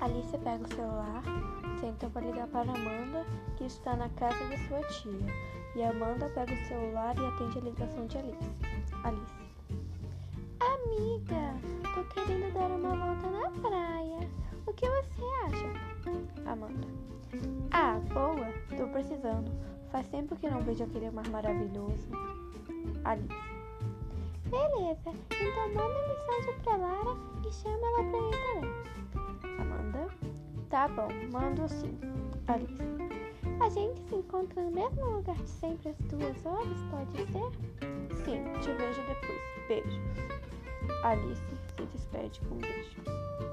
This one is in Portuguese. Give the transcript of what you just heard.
Alice pega o celular, para ligar para Amanda, que está na casa de sua tia. E Amanda pega o celular e atende a ligação de Alice. Alice. Amiga, tô querendo dar uma volta na praia. O que você acha? Amanda. Ah, boa, tô precisando. Faz tempo que não vejo aquele mar maravilhoso. Alice. Beleza, então manda mensagem pra Lara e chama ela pra ir também. Tá bom, mando sim. Alice. A gente se encontra no mesmo lugar de sempre às duas horas, pode ser? Sim, te vejo depois. Beijo. Alice se despede com um beijo.